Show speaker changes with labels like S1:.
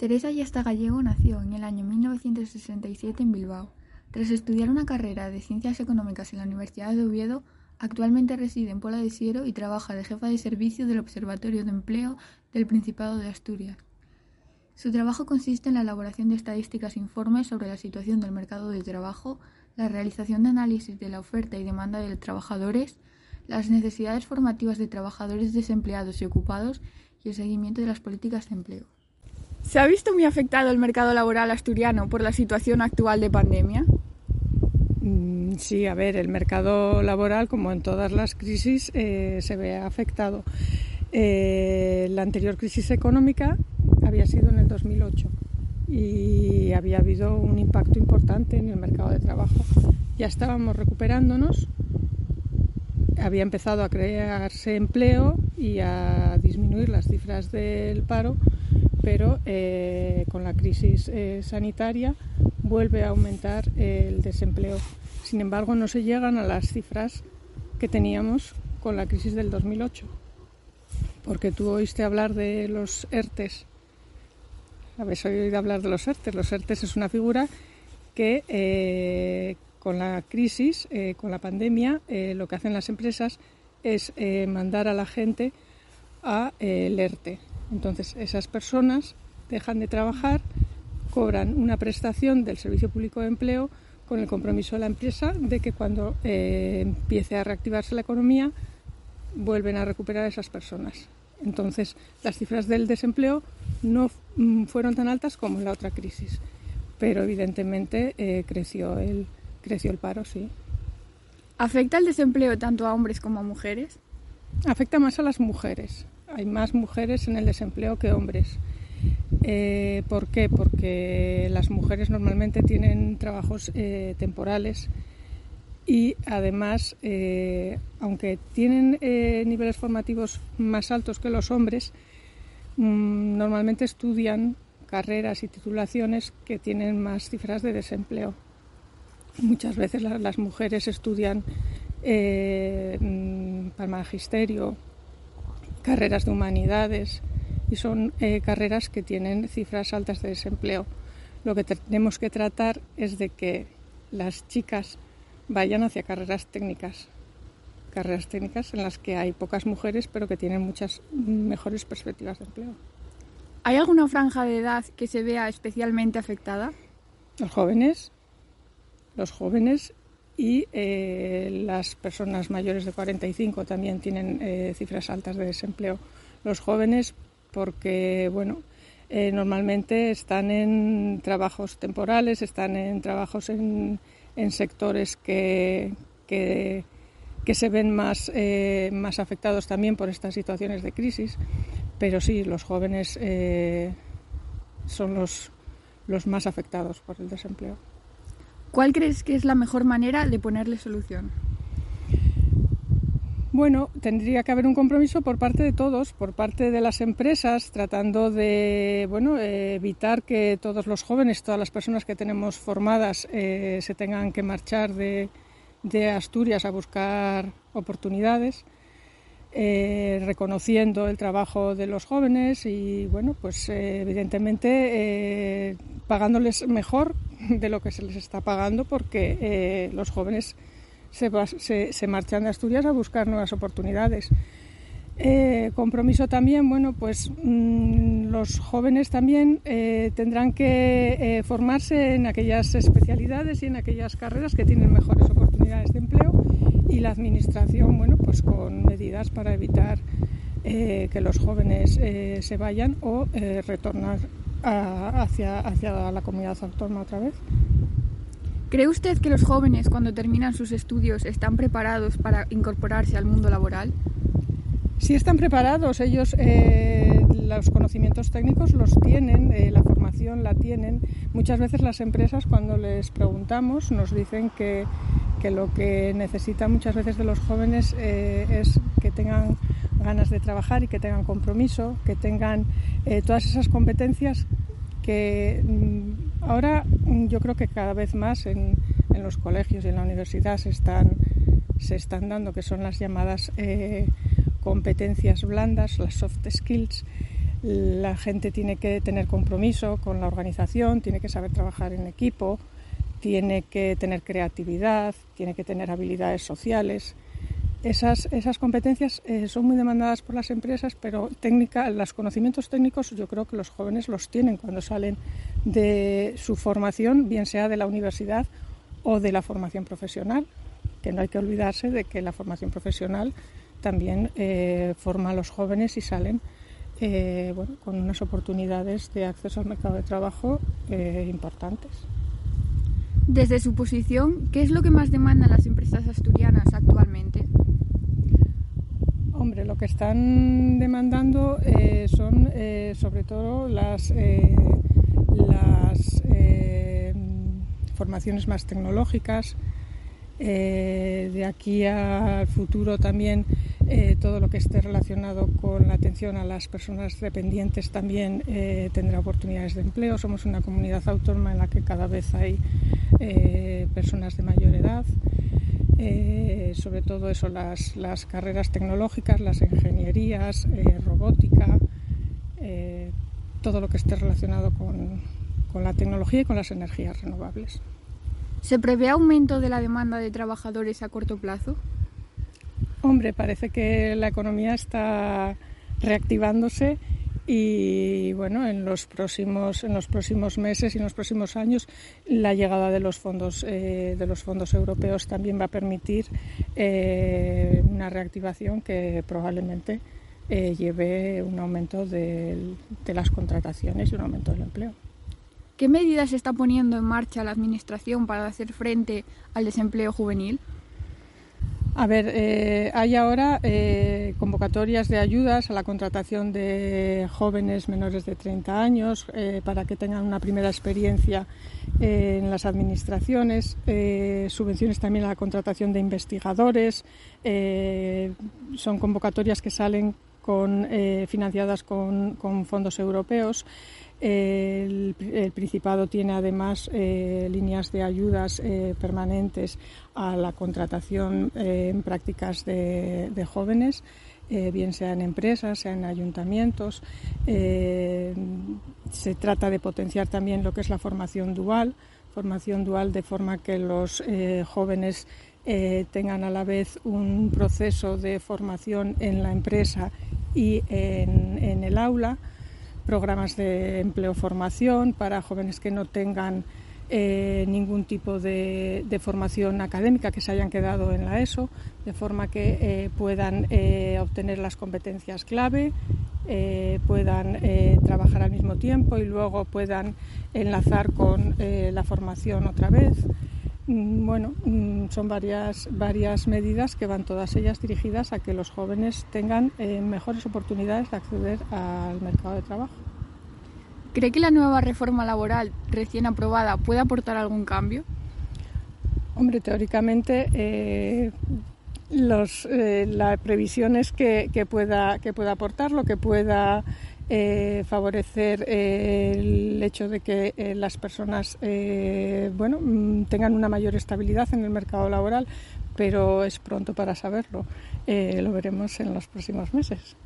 S1: Teresa Yasta Gallego nació en el año 1967 en Bilbao. Tras estudiar una carrera de Ciencias Económicas en la Universidad de Oviedo, actualmente reside en Pola de Siero y trabaja de jefa de servicio del Observatorio de Empleo del Principado de Asturias. Su trabajo consiste en la elaboración de estadísticas e informes sobre la situación del mercado de trabajo, la realización de análisis de la oferta y demanda de trabajadores, las necesidades formativas de trabajadores desempleados y ocupados y el seguimiento de las políticas de empleo. ¿Se ha visto muy afectado el mercado laboral asturiano por la situación actual de pandemia?
S2: Mm, sí, a ver, el mercado laboral, como en todas las crisis, eh, se ve afectado. Eh, la anterior crisis económica había sido en el 2008 y había habido un impacto importante en el mercado de trabajo. Ya estábamos recuperándonos, había empezado a crearse empleo y a disminuir las cifras del paro pero eh, con la crisis eh, sanitaria vuelve a aumentar el desempleo. Sin embargo, no se llegan a las cifras que teníamos con la crisis del 2008, porque tú oíste hablar de los ERTES. Habéis oído hablar de los ERTES. Los ERTES es una figura que eh, con la crisis, con la pandemia, lo que hacen las empresas es mandar a la gente a el ERTE, entonces, esas personas dejan de trabajar, cobran una prestación del Servicio Público de Empleo con el compromiso de la empresa de que cuando eh, empiece a reactivarse la economía vuelven a recuperar a esas personas. Entonces, las cifras del desempleo no mm, fueron tan altas como en la otra crisis, pero evidentemente eh, creció, el, creció el paro, sí.
S1: ¿Afecta el desempleo tanto a hombres como a mujeres?
S2: Afecta más a las mujeres hay más mujeres en el desempleo que hombres. Eh, ¿Por qué? Porque las mujeres normalmente tienen trabajos eh, temporales y además, eh, aunque tienen niveles formativos más altos que los hombres, mm, normalmente estudian carreras y titulaciones que tienen más cifras de desempleo. Muchas veces las mujeres estudian mm, para magisterio carreras de humanidades y son eh, carreras que tienen cifras altas de desempleo. Lo que tenemos que tratar es de que las chicas vayan hacia carreras técnicas, carreras técnicas en las que hay pocas mujeres pero que tienen muchas mejores perspectivas de empleo.
S1: ¿Hay alguna franja de edad que se vea especialmente afectada?
S2: Los jóvenes, los jóvenes y eh, las personas mayores de 45 también tienen eh, cifras altas de desempleo. Los jóvenes, porque bueno, eh, normalmente están en trabajos temporales, están en trabajos en, sectores que, que, se ven más, más afectados también por estas situaciones de crisis, pero sí, los jóvenes son los, los más afectados por el desempleo.
S1: ¿Cuál crees que es la mejor manera de ponerle solución?
S2: Bueno, tendría que haber un compromiso por parte de todos, por parte de las empresas, tratando de bueno, evitar que todos los jóvenes, todas las personas que tenemos formadas, eh, se tengan que marchar de, Asturias a buscar oportunidades, eh, reconociendo el trabajo de los jóvenes y, bueno, pues eh, evidentemente pagándoles mejor de lo que se les está pagando porque eh, los jóvenes se, se, marchan de Asturias a buscar nuevas oportunidades. Eh, compromiso también, bueno, pues mm, los jóvenes también eh, tendrán que formarse en aquellas especialidades y en aquellas carreras que tienen mejores oportunidades de empleo y la administración, bueno, pues con medidas para evitar que los jóvenes se vayan o retornar hacia, hacia la comunidad autónoma otra vez.
S1: ¿Cree usted que los jóvenes cuando terminan sus estudios están preparados para incorporarse al mundo laboral?
S2: Sí están preparados, ellos eh, los conocimientos técnicos los tienen, eh, la formación la tienen. Muchas veces las empresas cuando les preguntamos nos dicen que, que lo que necesitan muchas veces de los jóvenes eh, es que tengan ganas de trabajar y que tengan compromiso, que tengan eh, todas esas competencias que mm, ahora mm, yo creo que cada vez más en, los colegios y en la universidad se están, se están dando, que son las llamadas eh, competencias blandas, las soft skills, la gente tiene que tener compromiso con la organización, tiene que saber trabajar en equipo, tiene que tener creatividad, tiene que tener habilidades sociales. Esas, esas competencias eh, son muy demandadas por las empresas, pero técnica, los conocimientos técnicos yo creo que los jóvenes los tienen cuando salen de su formación, bien sea de la universidad o de la formación profesional, que no hay que olvidarse de que la formación profesional también eh, forma a los jóvenes y salen eh, con unas oportunidades de acceso al mercado de trabajo importantes.
S1: Desde su posición, ¿qué es lo que más demandan las empresas asturianas actualmente?
S2: Hombre, lo que están demandando son sobre todo las, las formaciones más tecnológicas. de aquí al futuro también eh, todo lo que esté relacionado con la atención a las personas dependientes también eh, tendrá oportunidades de empleo. Somos una comunidad autónoma en la que cada vez hay eh, personas de mayor edad. sobre todo eso, las, carreras tecnológicas, las ingenierías, robótica, todo lo que esté relacionado con, con la tecnología y con las energías renovables.
S1: ¿Se prevé aumento de la demanda de trabajadores a corto plazo?
S2: Hombre, parece que la economía está reactivándose y bueno, en los próximos en los próximos meses y en los próximos años la llegada de los fondos eh, de los fondos europeos también va a permitir eh, una reactivación que probablemente eh, lleve un aumento de, de las contrataciones y un aumento del empleo.
S1: ¿Qué medidas está poniendo en marcha la Administración para hacer frente al desempleo juvenil?
S2: A ver, eh, hay ahora eh, convocatorias de ayudas a la contratación de jóvenes menores de 30 años eh, para que tengan una primera experiencia en las administraciones, subvenciones también a la contratación de investigadores, son convocatorias que salen con, financiadas con fondos europeos. El, Principado tiene además eh, líneas de ayudas eh, permanentes a la contratación eh, en prácticas de, jóvenes, bien sea en empresas, sea en ayuntamientos. se trata de potenciar también lo que es la formación dual, formación dual de forma que los jóvenes tengan a la vez un proceso de formación en la empresa y en el aula programas de empleo-formación para jóvenes que no tengan eh, ningún tipo de, formación académica que se hayan quedado en la ESO, de forma que eh, puedan eh, obtener las competencias clave, puedan trabajar al mismo tiempo y luego puedan enlazar con la formación otra vez. Mm, bueno, mm, son varias, varias medidas que van todas ellas dirigidas a que los jóvenes tengan eh, mejores oportunidades de acceder al mercado de trabajo.
S1: ¿Cree que la nueva reforma laboral recién aprobada puede aportar algún cambio?
S2: Hombre, teóricamente eh, los, eh, la previsión es que, que, pueda, que pueda aportar lo que pueda eh, favorecer eh, el hecho de que eh, las personas bueno, mm, tengan una mayor estabilidad en el mercado laboral, pero es pronto para saberlo. lo veremos en los próximos meses.